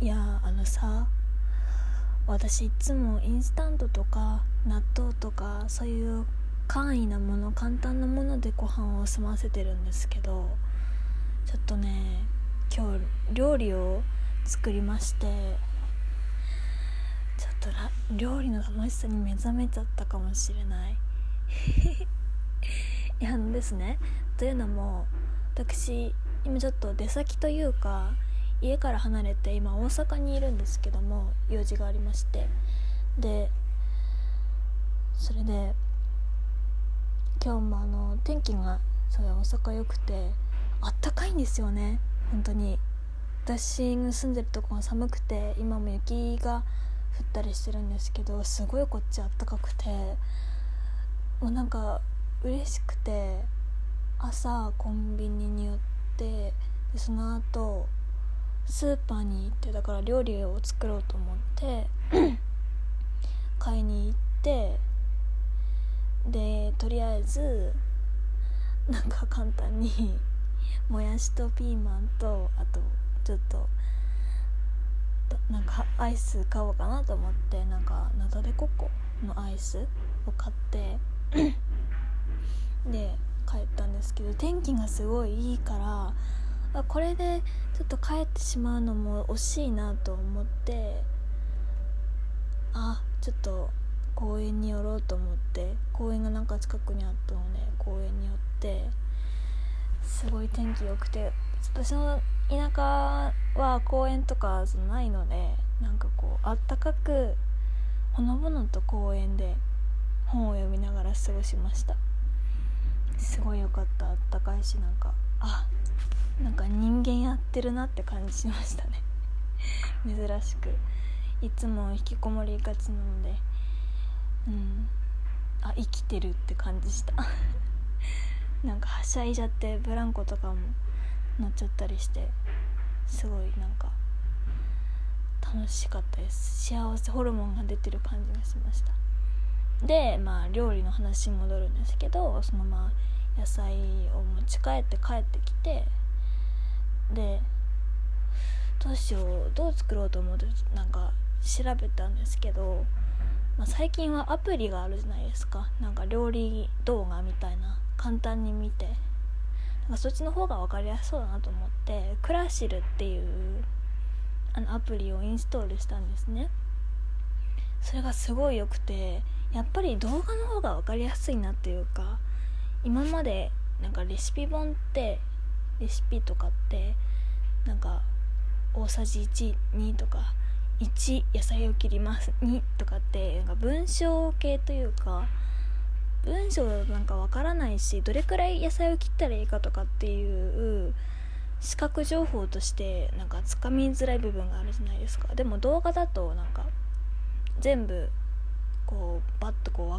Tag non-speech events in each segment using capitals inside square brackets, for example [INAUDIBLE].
いやあのさ私いつもインスタントとか納豆とかそういう簡易なもの簡単なものでご飯を済ませてるんですけどちょっとね今日料理を作りましてちょっと料理の楽しさに目覚めちゃったかもしれない。[LAUGHS] いやあのですねというのも私今ちょっと出先というか家から離れて今大阪にいるんですけども用事がありまして。でそれで今日もあの天気がすごい大阪良くてあったかいんですよね。本当に。私が住んでるとこが寒くて今も雪が降ったりしてるんですけどすごいこっちあったかくてもうなんか嬉しくて朝コンビニに寄ってでその後スーパーに行ってだから料理を作ろうと思って [CLEARS THROAT] 買いに行ってでとりあえずなんか簡単に [LAUGHS] もやしとピーマンとあとちょっとなんかアイス買おうかなと思ってなんかナタデココのアイスを買って [CLEARS THROAT] で帰ったんですけど天気がすごいいいからこれでちょっと帰ってしまうのも惜しいなと思ってあちょっと公園に寄ろうと思って公園がなんか近くにあったので公園に寄ってすごい天気良くて私の田舎は公園とかないのでなんかこうあったかくほのぼのと公園で本を読みながら過ごしました。すごい良かった。あったかいしなんかあなんか人間やってるなって感じしましたね。[LAUGHS] 珍しく。いつも引きこもりがちなので。うん。あ生きてるって感じした。[LAUGHS] なんかはしゃいじゃってブランコとかも乗っちゃったりしてすごいなんか楽しかったです。幸せホルモンが出てる感じがしました。でまあ料理の話に戻るんですけどそのまあ野菜を持ち帰って帰ってきてでどうしようどう作ろうと思ってなんか調べたんですけど、まあ、最近はアプリがあるじゃないですか。なんか料理動画みたいな簡単に見て。なんかそっちの方が分かりやすそうだなと思ってクラシルっていうあのアプリをインストールしたんですね。それがすごい良くてやっぱり動画の方が分かりやすいなっていうか今までなんかレシピ本ってレシピとかってなんか大さじ12とか1野菜を切ります2とかってなんか文章系というか文章なんかわからないしどれくらい野菜を切ったらいいかとかっていう視覚情報としてなんかつかみづらい部分があるじゃないですか。でも動画だとなんか全部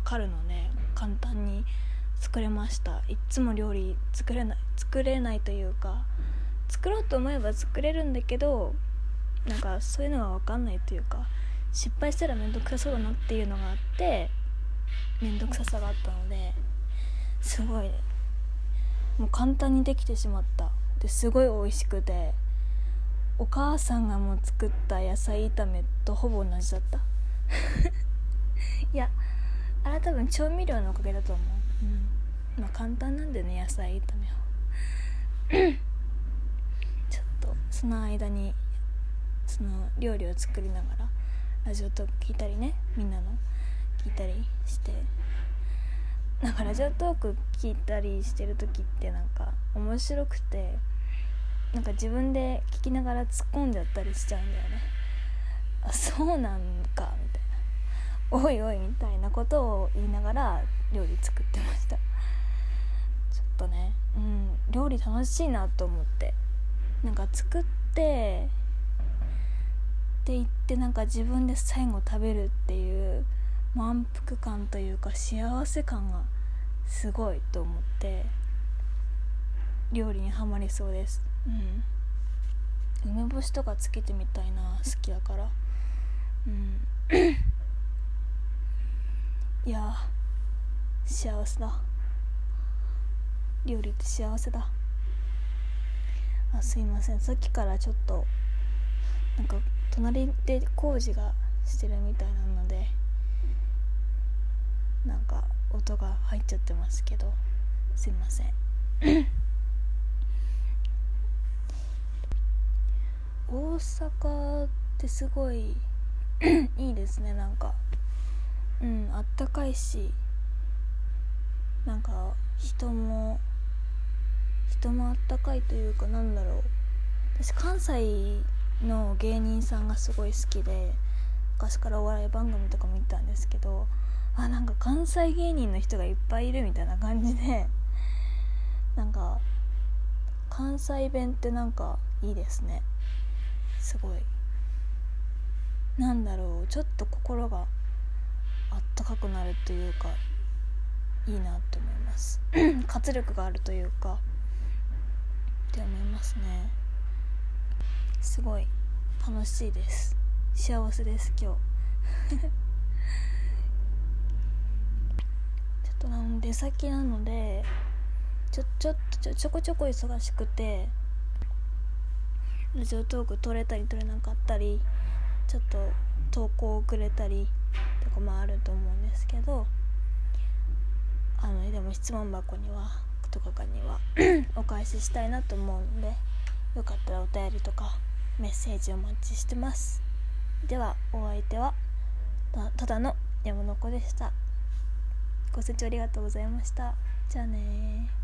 かるので簡単に作れました。いつも料理作れない作れないというか作ろうと思えば作れるんだけどなんかそういうのが分かんないというか失敗したら面倒くさそうだなっていうのがあって面倒くささがあったのですごいもう簡単にできてしまった。ですごい美味しくてお母さんがもう作った野菜炒めとほぼ同じだった。[LAUGHS] いやあれは多分調味料のおかげだと思う。うん。まあ簡単なんでね野菜炒めを [CLEARS THROAT] ちょっとその間にその料理を作りながらラジオトーク聞いたりねみんなの聞いたりして。なんかラジオトーク聞いたりしてる時ってなんか面白くてなんか自分で聞きながら突っ込んじゃったりしちゃうんだよね。あそうなんかみたいなおいおいみたいなことを言いながら料理作ってました。ちょっとねうん料理楽しいなと思って。なんか作ってって言ってなんか自分で最後食べるっていう満腹感というか幸せ感がすごいと思って料理にはまりそうです。うん。梅干しとかつけてみたいな好きだからうんいや幸せだ。料理って幸せだ。あすいません。さっきからちょっとなんか隣で工事がしてるみたいなのでなんか音が入っちゃってますけどすいません。[COUGHS] 大阪ってすごい [COUGHS] いいですねなんか。うんあったかいしなんか人も人もあったかいというかなんだろう。私関西の芸人さんがすごい好きで昔からお笑い番組とか見たんですけどあなんか関西芸人の人がいっぱいいるみたいな感じでなんか関西弁ってなんかいいですね。すごい。なんだろう。ちょっと心があったかくなるというかいいなと思います。[CLEARS THROAT] 活力があるというかって思いますね。すごい楽しいです。幸せです今日。[LAUGHS] ちょっとなん出先なのでちょちょっとちょちょこちょこ忙しくてラジオトーク撮れたり撮れなかったりちょっと投稿遅れたりとかもあると思うんですけどあのでも質問箱にはとかには [CLEARS THROAT] お返ししたいなと思うのでよかったらお便りとかメッセージをお待ちしてます。ではお相手はただの山の子でした。ご清聴ありがとうございました。じゃあね